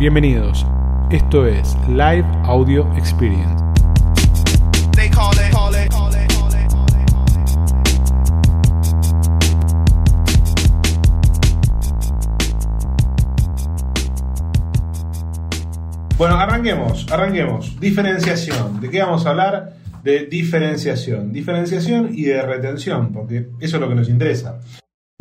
Bienvenidos. Esto es Live Audio Experience. Bueno, arranquemos, arranquemos. Diferenciación. ¿De qué vamos a hablar? De diferenciación. Diferenciación y de retención, porque eso es lo que nos interesa.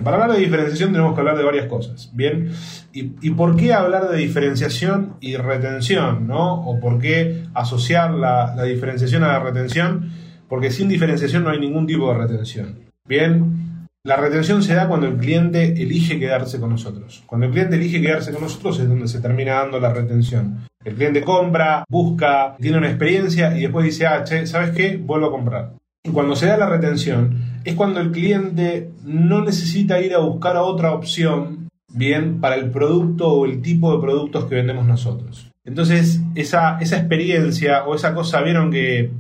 Para hablar de diferenciación tenemos que hablar de varias cosas, ¿bien? ¿Y, por qué hablar de diferenciación y retención, ¿no? O por qué asociar la, la diferenciación a la retención, porque sin diferenciación no hay ningún tipo de retención, ¿bien? La retención se da cuando el cliente elige quedarse con nosotros. Cuando el cliente elige quedarse con nosotros es donde se termina dando la retención. El cliente compra, busca, tiene una experiencia y después dice, ah, che, ¿sabes qué? Vuelvo a comprar. Cuando se da la retención es cuando el cliente no necesita ir a buscar a otra opción, bien, para el producto o el tipo de productos que vendemos nosotros. Entonces, esa, esa experiencia o esa cosa, vieron que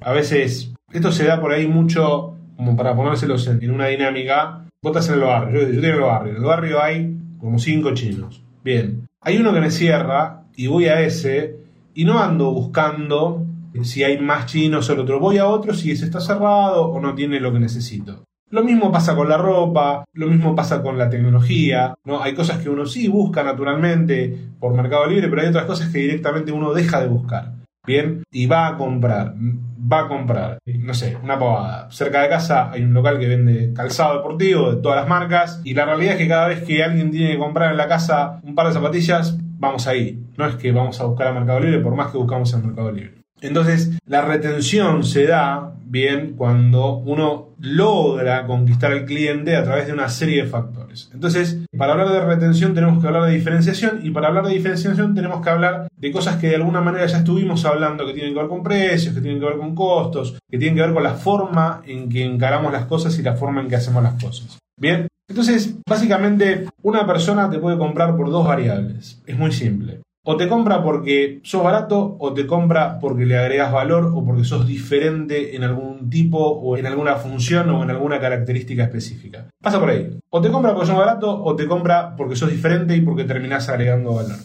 a veces esto se da por ahí mucho como para ponérselos en, una dinámica, vos en el barrio, yo, yo tengo el barrio, en el barrio hay como cinco chinos. Bien, hay uno que me cierra y voy a ese y no ando buscando si hay más chinos o el otro, voy a otro si ese está cerrado o no tiene lo que necesito. Lo mismo pasa con la ropa, lo mismo pasa con la tecnología, ¿no? Hay cosas que uno sí busca naturalmente por Mercado Libre, pero hay otras cosas que directamente uno deja de buscar. Bien, y va a comprar va a comprar, no sé, una pavada. Cerca de casa hay un local que vende calzado deportivo de todas las marcas y la realidad es que cada vez que alguien tiene que comprar en la casa un par de zapatillas, vamos ahí. No es que vamos a buscar a Mercado Libre por más que buscamos en Mercado Libre. Entonces, la retención se da bien cuando uno logra conquistar al cliente a través de una serie de factores. Entonces, para hablar de retención tenemos que hablar de diferenciación y para hablar de diferenciación tenemos que hablar de cosas que de alguna manera ya estuvimos hablando, que tienen que ver con precios, que tienen que ver con costos, que tienen que ver con la forma en que encaramos las cosas y la forma en que hacemos las cosas. Bien, entonces, básicamente, una persona te puede comprar por dos variables. Es muy simple. O te compra porque sos barato, o te compra porque le agregas valor, o porque sos diferente en algún tipo, o en alguna función, o en alguna característica específica. Pasa por ahí. O te compra porque sos barato, o te compra porque sos diferente y porque terminás agregando valor.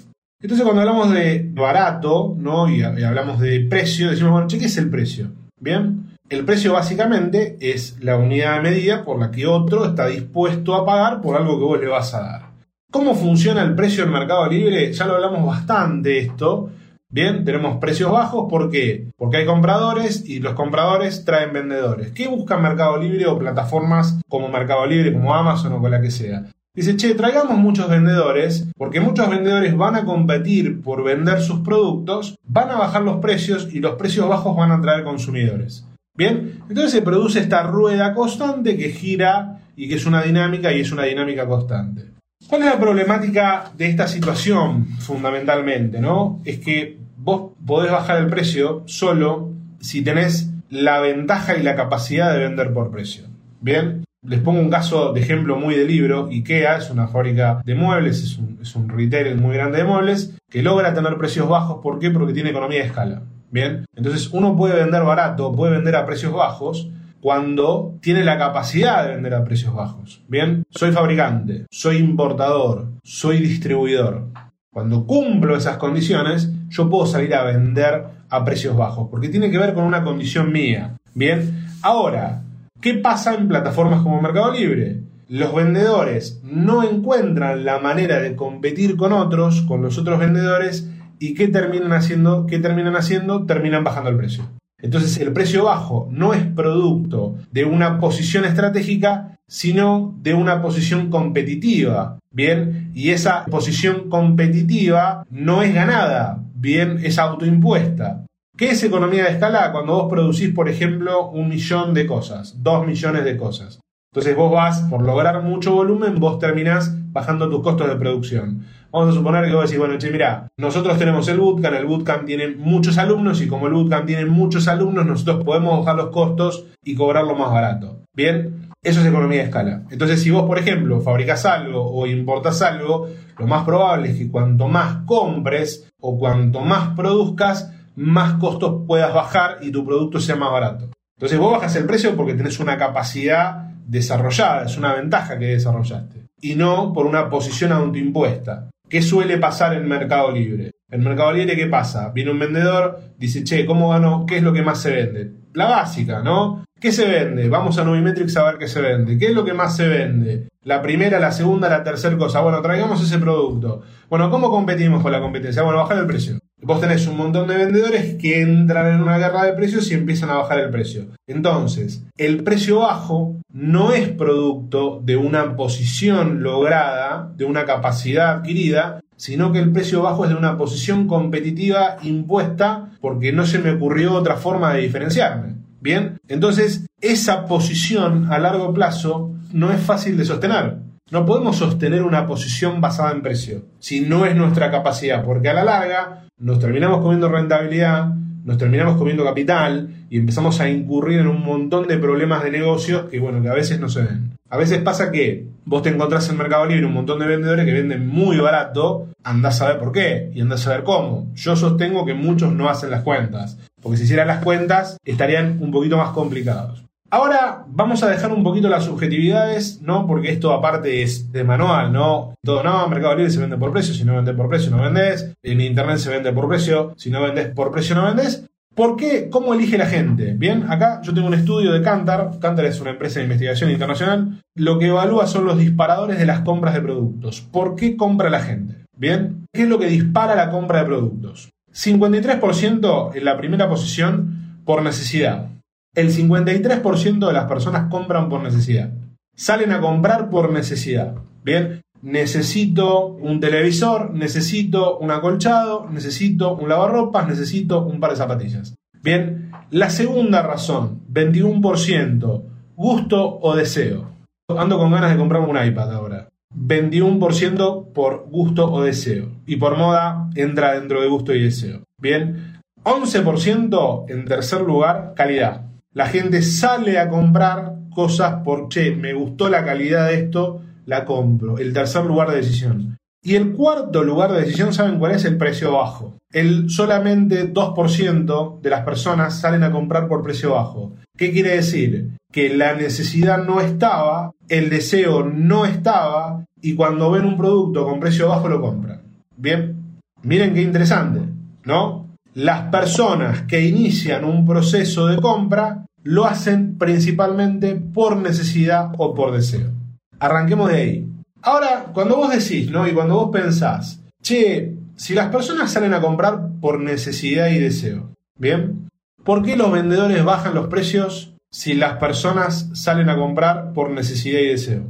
Entonces, cuando hablamos de barato, ¿no? Y, hablamos de precio, decimos, bueno, che, ¿qué es el precio? Bien. El precio básicamente es la unidad de medida por la que otro está dispuesto a pagar por algo que vos le vas a dar. ¿Cómo funciona el precio en Mercado Libre? Ya lo hablamos bastante esto. Bien, tenemos precios bajos, ¿por qué? Porque hay compradores y los compradores traen vendedores. ¿Qué busca Mercado Libre o plataformas como Mercado Libre, como Amazon o con la que sea? Dice, che, traigamos muchos vendedores, porque muchos vendedores van a competir por vender sus productos, van a bajar los precios y los precios bajos van a traer consumidores. Bien, entonces se produce esta rueda constante que gira y que es una dinámica y es una dinámica constante. ¿Cuál es la problemática de esta situación fundamentalmente? ¿no? Es que vos podés bajar el precio solo si tenés la ventaja y la capacidad de vender por precio. Bien, les pongo un caso de ejemplo muy de libro. IKEA es una fábrica de muebles, es un, es un retailer muy grande de muebles que logra tener precios bajos. ¿Por qué? Porque tiene economía de escala. Bien, entonces uno puede vender barato, puede vender a precios bajos cuando tiene la capacidad de vender a precios bajos. Bien, soy fabricante, soy importador, soy distribuidor. Cuando cumplo esas condiciones, yo puedo salir a vender a precios bajos, porque tiene que ver con una condición mía. Bien, ahora, ¿qué pasa en plataformas como Mercado Libre? Los vendedores no encuentran la manera de competir con otros, con los otros vendedores, y ¿qué terminan haciendo? ¿Qué terminan haciendo? Terminan bajando el precio. Entonces el precio bajo no es producto de una posición estratégica, sino de una posición competitiva. Bien, y esa posición competitiva no es ganada, bien, es autoimpuesta. ¿Qué es economía de escala? Cuando vos producís, por ejemplo, un millón de cosas, dos millones de cosas. Entonces vos vas, por lograr mucho volumen, vos terminás bajando tus costos de producción. Vamos a suponer que vos decís, bueno, che, mira, nosotros tenemos el bootcamp, el bootcamp tiene muchos alumnos y como el bootcamp tiene muchos alumnos, nosotros podemos bajar los costos y cobrarlo más barato. Bien, eso es economía de escala. Entonces, si vos, por ejemplo, fabricas algo o importas algo, lo más probable es que cuanto más compres o cuanto más produzcas, más costos puedas bajar y tu producto sea más barato. Entonces vos bajas el precio porque tenés una capacidad desarrollada, es una ventaja que desarrollaste. Y no por una posición autoimpuesta. ¿Qué suele pasar en Mercado Libre? En Mercado Libre, ¿qué pasa? Viene un vendedor, dice, che, ¿cómo gano? ¿Qué es lo que más se vende? La básica, ¿no? ¿Qué se vende? Vamos a Nubimetrics a ver qué se vende. ¿Qué es lo que más se vende? La primera, la segunda, la tercera cosa. Bueno, traigamos ese producto. Bueno, ¿cómo competimos con la competencia? Bueno, bajar el precio. Vos tenés un montón de vendedores que entran en una guerra de precios y empiezan a bajar el precio. Entonces, el precio bajo no es producto de una posición lograda, de una capacidad adquirida, sino que el precio bajo es de una posición competitiva impuesta porque no se me ocurrió otra forma de diferenciarme. Bien, entonces esa posición a largo plazo no es fácil de sostener. No podemos sostener una posición basada en precio si no es nuestra capacidad, porque a la larga nos terminamos comiendo rentabilidad, nos terminamos comiendo capital y empezamos a incurrir en un montón de problemas de negocios que, bueno, que a veces no se ven. A veces pasa que vos te encontrás en Mercado Libre un montón de vendedores que venden muy barato, andás a ver por qué y andás a ver cómo. Yo sostengo que muchos no hacen las cuentas, porque si hicieran las cuentas estarían un poquito más complicados. Ahora vamos a dejar un poquito las subjetividades, ¿no? Porque esto aparte es de manual, ¿no? Todo, no, Mercado Libre se vende por precio, si no vendes por precio no vendes, en Internet se vende por precio, si no vendes por precio no vendes. ¿Por qué? ¿Cómo elige la gente? Bien, acá yo tengo un estudio de Kantar. Kantar es una empresa de investigación internacional. Lo que evalúa son los disparadores de las compras de productos. ¿Por qué compra la gente? Bien, ¿qué es lo que dispara la compra de productos? 53% en la primera posición por necesidad. El 53% de las personas compran por necesidad. Salen a comprar por necesidad. Bien, necesito un televisor, necesito un acolchado, necesito un lavarropas, necesito un par de zapatillas. Bien, la segunda razón, 21%, gusto o deseo. Ando con ganas de comprarme un iPad ahora. 21% por gusto o deseo. Y por moda entra dentro de gusto y deseo. Bien, 11% en tercer lugar, calidad. La gente sale a comprar cosas por, che, me gustó la calidad de esto, la compro. El tercer lugar de decisión. Y el cuarto lugar de decisión, ¿saben cuál es? El precio bajo. El solamente 2% de las personas salen a comprar por precio bajo. ¿Qué quiere decir? Que la necesidad no estaba, el deseo no estaba, y cuando ven un producto con precio bajo lo compran. Bien, miren qué interesante, ¿no? Las personas que inician un proceso de compra lo hacen principalmente por necesidad o por deseo. Arranquemos de ahí. Ahora, cuando vos decís, ¿no? Y cuando vos pensás, che, si las personas salen a comprar por necesidad y deseo, ¿bien? ¿Por qué los vendedores bajan los precios si las personas salen a comprar por necesidad y deseo?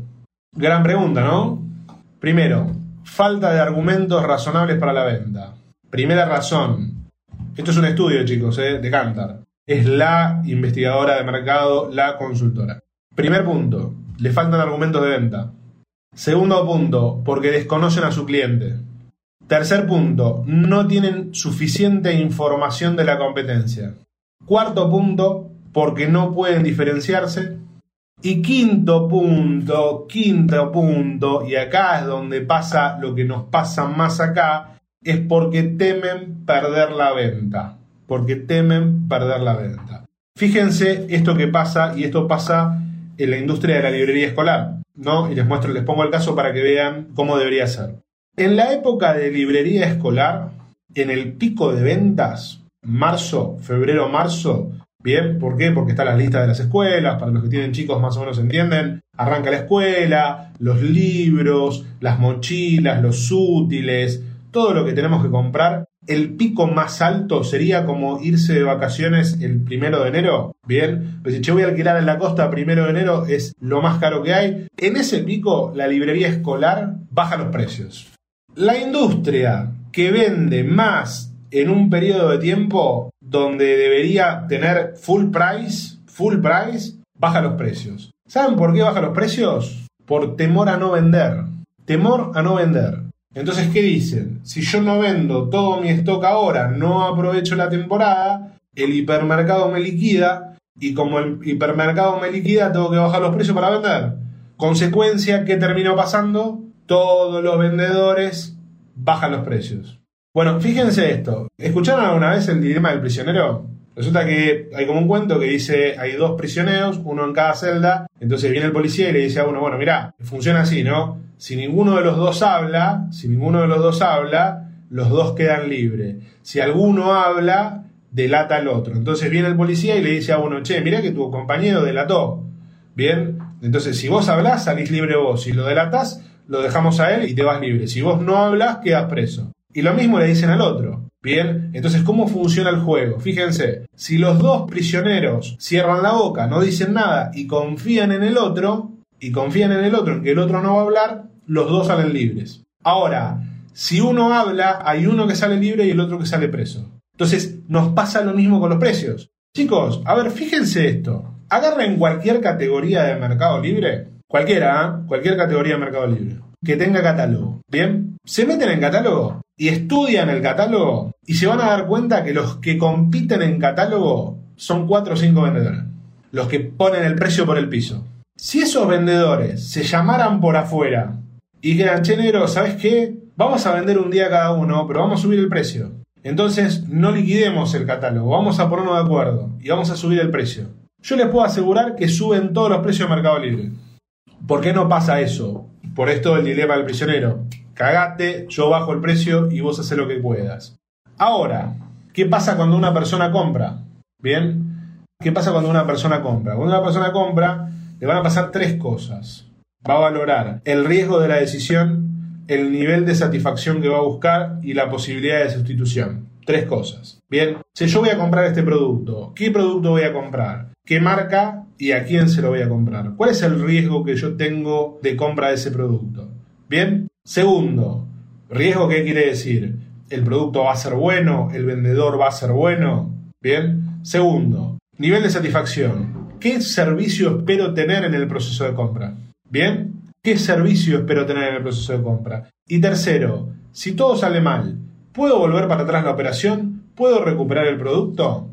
Gran pregunta, ¿no? Primero, falta de argumentos razonables para la venta. Primera razón. Esto es un estudio, chicos, ¿eh? de Cantar es la investigadora de mercado, la consultora. Primer punto, le faltan argumentos de venta. Segundo punto, porque desconocen a su cliente. Tercer punto, no tienen suficiente información de la competencia. Cuarto punto, porque no pueden diferenciarse. Y quinto punto, quinto punto, y acá es donde pasa lo que nos pasa más acá, es porque temen perder la venta porque temen perder la venta. Fíjense esto que pasa, y esto pasa en la industria de la librería escolar, ¿no? Y les muestro, les pongo el caso para que vean cómo debería ser. En la época de librería escolar, en el pico de ventas, marzo, febrero, marzo, Bien, ¿por qué? Porque está la lista de las escuelas, para los que tienen chicos más o menos entienden, arranca la escuela, los libros, las mochilas, los útiles, todo lo que tenemos que comprar el pico más alto sería como irse de vacaciones el primero de enero. Bien, pero si yo voy a alquilar en la costa primero de enero es lo más caro que hay. En ese pico, la librería escolar baja los precios. La industria que vende más en un periodo de tiempo donde debería tener full price, full price, baja los precios. ¿Saben por qué baja los precios? Por temor a no vender. Temor a no vender. Entonces, ¿qué dicen? Si yo no vendo todo mi stock ahora, no aprovecho la temporada, el hipermercado me liquida y como el hipermercado me liquida, tengo que bajar los precios para vender. Consecuencia, ¿qué terminó pasando? Todos los vendedores bajan los precios. Bueno, fíjense esto. ¿Escucharon alguna vez el dilema del prisionero? Resulta que hay como un cuento que dice, hay dos prisioneros, uno en cada celda, entonces viene el policía y le dice a uno, bueno, mira, funciona así, ¿no? Si ninguno de los dos habla, si ninguno de los dos habla, los dos quedan libres. Si alguno habla, delata al otro. Entonces viene el policía y le dice a uno, che, mira que tu compañero delató. Bien, entonces si vos hablás, salís libre vos. Si lo delatás, lo dejamos a él y te vas libre. Si vos no hablas, quedas preso. Y lo mismo le dicen al otro. Bien, entonces, ¿cómo funciona el juego? Fíjense, si los dos prisioneros cierran la boca, no dicen nada y confían en el otro, y confían en el otro, en que el otro no va a hablar, los dos salen libres. Ahora, si uno habla, hay uno que sale libre y el otro que sale preso. Entonces, nos pasa lo mismo con los precios. Chicos, a ver, fíjense esto. Agarren cualquier categoría de mercado libre, cualquiera, ¿eh? cualquier categoría de mercado libre, que tenga catálogo. Bien, se meten en catálogo y estudian el catálogo y se van a dar cuenta que los que compiten en catálogo son cuatro o cinco vendedores. Los que ponen el precio por el piso. Si esos vendedores se llamaran por afuera y dijeran, che negro, ¿sabes qué? Vamos a vender un día cada uno, pero vamos a subir el precio. Entonces no liquidemos el catálogo, vamos a ponernos de acuerdo y vamos a subir el precio. Yo les puedo asegurar que suben todos los precios de Mercado Libre. ¿Por qué no pasa eso? Por esto el dilema del prisionero. Cagate, yo bajo el precio y vos haces lo que puedas. Ahora, ¿qué pasa cuando una persona compra? ¿Bien? ¿Qué pasa cuando una persona compra? Cuando una persona compra, le van a pasar tres cosas. Va a valorar el riesgo de la decisión, el nivel de satisfacción que va a buscar y la posibilidad de sustitución. Tres cosas. Bien, si yo voy a comprar este producto, ¿qué producto voy a comprar? ¿Qué marca y a quién se lo voy a comprar? ¿Cuál es el riesgo que yo tengo de compra de ese producto? Bien. Segundo, riesgo, ¿qué quiere decir? ¿El producto va a ser bueno? ¿El vendedor va a ser bueno? Bien. Segundo, nivel de satisfacción. ¿Qué servicio espero tener en el proceso de compra? Bien. ¿Qué servicio espero tener en el proceso de compra? Y tercero, si todo sale mal, ¿puedo volver para atrás la operación? ¿Puedo recuperar el producto?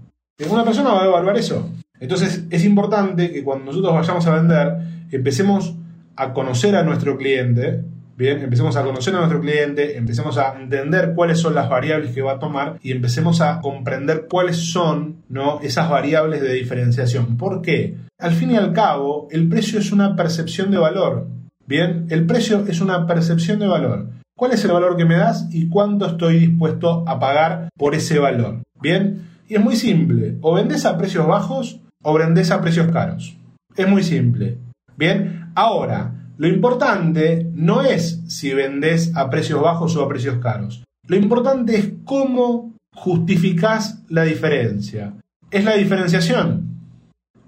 Una persona va a evaluar eso. Entonces es importante que cuando nosotros vayamos a vender, empecemos a conocer a nuestro cliente, Bien, empecemos a conocer a nuestro cliente, empecemos a entender cuáles son las variables que va a tomar y empecemos a comprender cuáles son ¿no? esas variables de diferenciación. ¿Por qué? Al fin y al cabo, el precio es una percepción de valor. Bien, el precio es una percepción de valor. ¿Cuál es el valor que me das y cuánto estoy dispuesto a pagar por ese valor? Bien, y es muy simple. O vendes a precios bajos o vendes a precios caros. Es muy simple. Bien, ahora, lo importante no es si vendes a precios bajos o a precios caros. Lo importante es cómo justificás la diferencia. Es la diferenciación.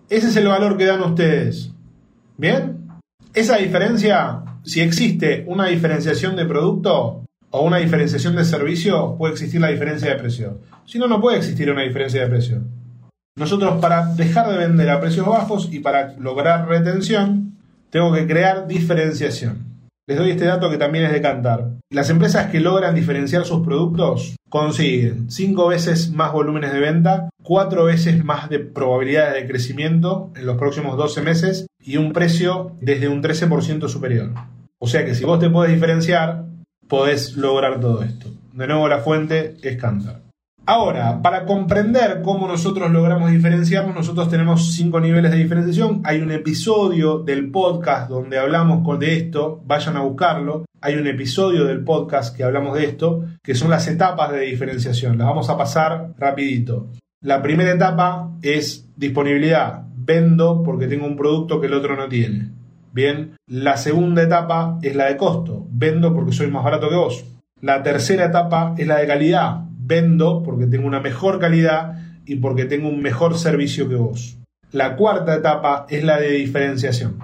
Ese es el valor que dan ustedes. ¿Bien? Esa diferencia, si existe una diferenciación de producto o una diferenciación de servicio, puede existir la diferencia de precio. Si no, no puede existir una diferencia de precio. Nosotros para dejar de vender a precios bajos y para lograr retención, tengo que crear diferenciación. Les doy este dato que también es de cantar. Las empresas que logran diferenciar sus productos consiguen 5 veces más volúmenes de venta, 4 veces más de probabilidades de crecimiento en los próximos 12 meses y un precio desde un 13% superior. O sea que si vos te podés diferenciar, podés lograr todo esto. De nuevo la fuente es Cantar. Ahora, para comprender cómo nosotros logramos diferenciarnos, nosotros tenemos cinco niveles de diferenciación. Hay un episodio del podcast donde hablamos de esto, vayan a buscarlo. Hay un episodio del podcast que hablamos de esto, que son las etapas de diferenciación. Las vamos a pasar rapidito. La primera etapa es disponibilidad. Vendo porque tengo un producto que el otro no tiene. Bien, la segunda etapa es la de costo. Vendo porque soy más barato que vos. La tercera etapa es la de calidad vendo porque tengo una mejor calidad y porque tengo un mejor servicio que vos. La cuarta etapa es la de diferenciación.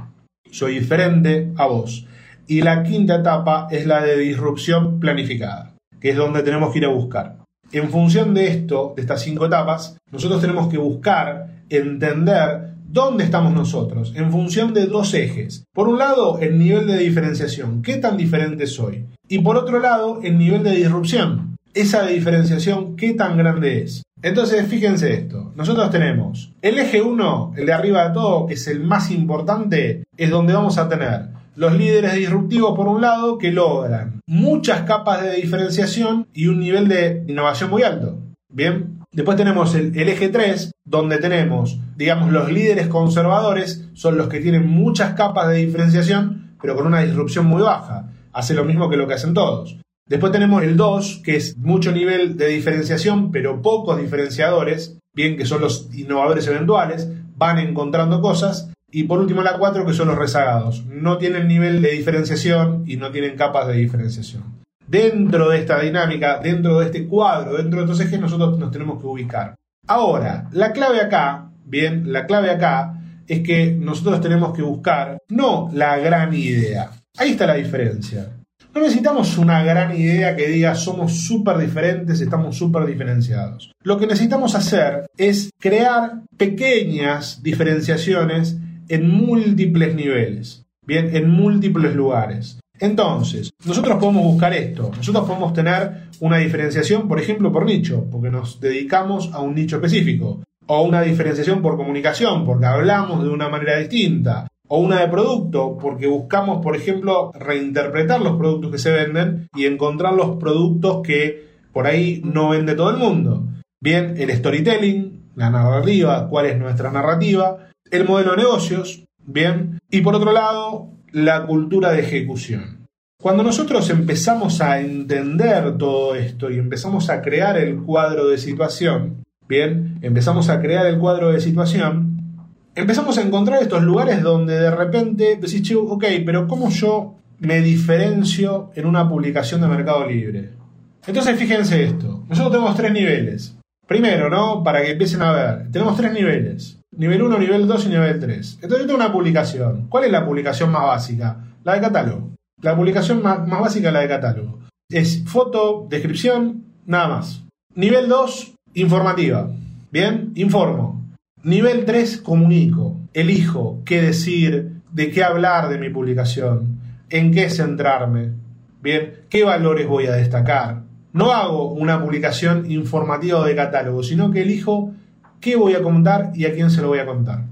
Soy diferente a vos. Y la quinta etapa es la de disrupción planificada, que es donde tenemos que ir a buscar. En función de esto, de estas cinco etapas, nosotros tenemos que buscar, entender dónde estamos nosotros, en función de dos ejes. Por un lado, el nivel de diferenciación, qué tan diferente soy. Y por otro lado, el nivel de disrupción, esa diferenciación, ¿qué tan grande es? Entonces, fíjense esto. Nosotros tenemos el eje 1, el de arriba de todo, que es el más importante, es donde vamos a tener los líderes disruptivos por un lado que logran muchas capas de diferenciación y un nivel de innovación muy alto. Bien, Después tenemos el, eje 3, donde tenemos, digamos, los líderes conservadores, son los que tienen muchas capas de diferenciación, pero con una disrupción muy baja. Hace lo mismo que lo que hacen todos. Después tenemos el 2, que es mucho nivel de diferenciación, pero pocos diferenciadores, bien que son los innovadores eventuales, van encontrando cosas. Y por último la 4, que son los rezagados. No tienen nivel de diferenciación y no tienen capas de diferenciación. Dentro de esta dinámica, dentro de este cuadro, dentro de estos ejes, nosotros nos tenemos que ubicar. Ahora, la clave acá, bien, la clave acá es que nosotros tenemos que buscar no la gran idea. Ahí está la diferencia. No necesitamos una gran idea que diga somos súper diferentes, estamos súper diferenciados. Lo que necesitamos hacer es crear pequeñas diferenciaciones en múltiples niveles, bien, en múltiples lugares. Entonces, nosotros podemos buscar esto. Nosotros podemos tener una diferenciación, por ejemplo, por nicho, porque nos dedicamos a un nicho específico. O una diferenciación por comunicación, porque hablamos de una manera distinta. O una de producto, porque buscamos, por ejemplo, reinterpretar los productos que se venden y encontrar los productos que por ahí no vende todo el mundo. Bien, el storytelling, la narrativa, cuál es nuestra narrativa, el modelo de negocios, bien, y por otro lado, la cultura de ejecución. Cuando nosotros empezamos a entender todo esto y empezamos a crear el cuadro de situación, bien, empezamos a crear el cuadro de situación, empezamos a encontrar estos lugares donde de repente decís, ok, pero ¿cómo yo me diferencio en una publicación de Mercado Libre? Entonces fíjense esto, nosotros tenemos tres niveles. Primero, ¿no? Para que empiecen a ver, tenemos tres niveles. Nivel 1, nivel 2 y nivel 3. Entonces yo tengo una publicación. ¿Cuál es la publicación más básica? La de catálogo. La publicación más, básica es la de catálogo. Es foto, descripción, nada más. Nivel 2, informativa. Bien, informo. Nivel 3, comunico. Elijo qué decir, de qué hablar de mi publicación, en qué centrarme. Bien, qué valores voy a destacar. No hago una publicación informativa de catálogo, sino que elijo ¿Qué voy a contar y a quién se lo voy a contar?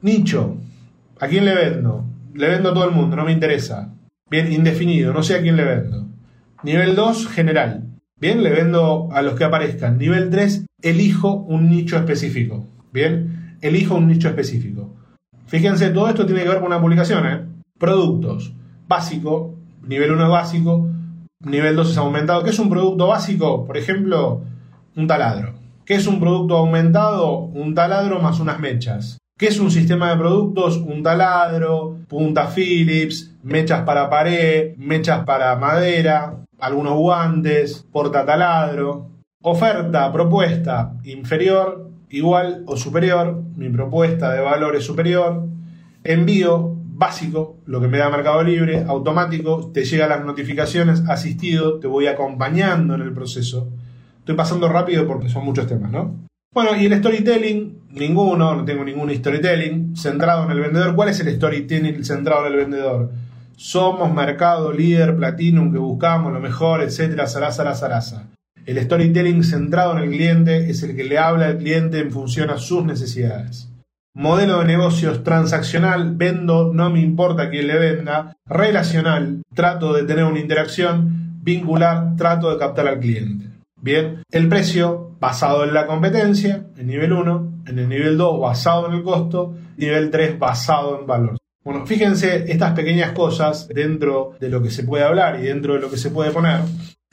Nicho. ¿A quién le vendo? Le vendo a todo el mundo, no me interesa. Bien, indefinido, no sé a quién le vendo. Nivel 2, general. Bien, le vendo a los que aparezcan. Nivel 3, elijo un nicho específico. Bien, elijo un nicho específico. Fíjense, todo esto tiene que ver con una publicación, ¿eh? Productos. Básico, nivel 1 es básico, nivel 2 es aumentado. ¿Qué es un producto básico? Por ejemplo, un taladro. ¿Qué es un producto aumentado? Un taladro más unas mechas. ¿Qué es un sistema de productos? Un taladro, punta Philips, mechas para pared, mechas para madera, algunos guantes, porta taladro. Oferta, propuesta, inferior, igual o superior. Mi propuesta de valor es superior. Envío, básico, lo que me da Mercado Libre, automático, te llegan las notificaciones, asistido, te voy acompañando en el proceso. Estoy pasando rápido porque son muchos temas, ¿no? Bueno, y el storytelling, ninguno, no tengo ningún storytelling centrado en el vendedor. ¿Cuál es el storytelling centrado en el vendedor? Somos mercado líder, platinum, que buscamos lo mejor, etcétera, zaraza, zaraza, zaraza. El storytelling centrado en el cliente es el que le habla al cliente en función a sus necesidades. Modelo de negocios transaccional, vendo, no me importa quién le venda. Relacional, trato de tener una interacción. Vincular, trato de captar al cliente. Bien, el precio basado en la competencia, en nivel 1, en el nivel 2 basado en el costo, nivel 3 basado en valor. Bueno, fíjense estas pequeñas cosas dentro de lo que se puede hablar y dentro de lo que se puede poner,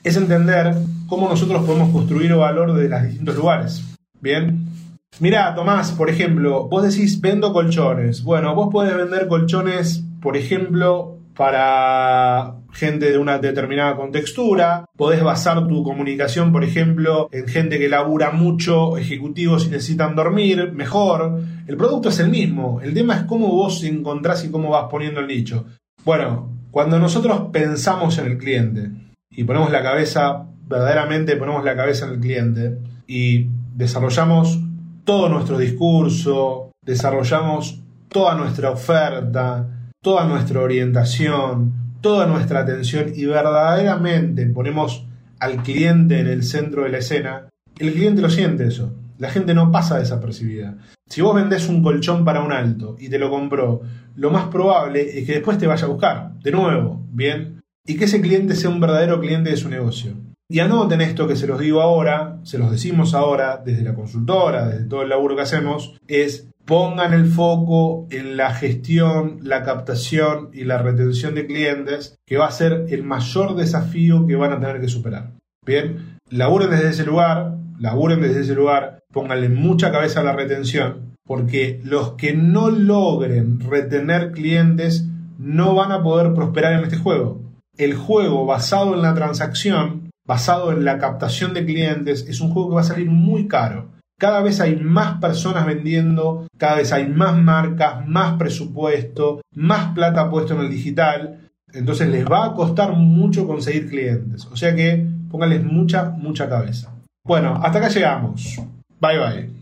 es entender cómo nosotros podemos construir valor de los distintos lugares. Bien, Mira, Tomás, por ejemplo, vos decís vendo colchones. Bueno, vos podés vender colchones, por ejemplo, para gente de una determinada contextura, podés basar tu comunicación, por ejemplo, en gente que labura mucho, ejecutivos y necesitan dormir, mejor. El producto es el mismo, el tema es cómo vos encontrás y cómo vas poniendo el nicho. Bueno, cuando nosotros pensamos en el cliente y ponemos la cabeza, verdaderamente ponemos la cabeza en el cliente y desarrollamos todo nuestro discurso, desarrollamos toda nuestra oferta, toda nuestra orientación, toda nuestra atención y verdaderamente ponemos al cliente en el centro de la escena, el cliente lo siente eso. La gente no pasa desapercibida. Si vos vendés un colchón para un alto y te lo compró, lo más probable es que después te vaya a buscar, de nuevo, ¿bien? Y que ese cliente sea un verdadero cliente de su negocio. Y anoten esto que se los digo ahora, se los decimos ahora desde la consultora, desde todo el laburo que hacemos, es pongan el foco en la gestión, la captación y la retención de clientes, que va a ser el mayor desafío que van a tener que superar. Bien, laburen desde ese lugar, laburen desde ese lugar, pónganle mucha cabeza a la retención, porque los que no logren retener clientes no van a poder prosperar en este juego. El juego basado en la transacción, basado en la captación de clientes, es un juego que va a salir muy caro. Cada vez hay más personas vendiendo, cada vez hay más marcas, más presupuesto, más plata puesto en el digital. Entonces les va a costar mucho conseguir clientes. O sea que pónganles mucha, mucha cabeza. Bueno, hasta acá llegamos. Bye bye.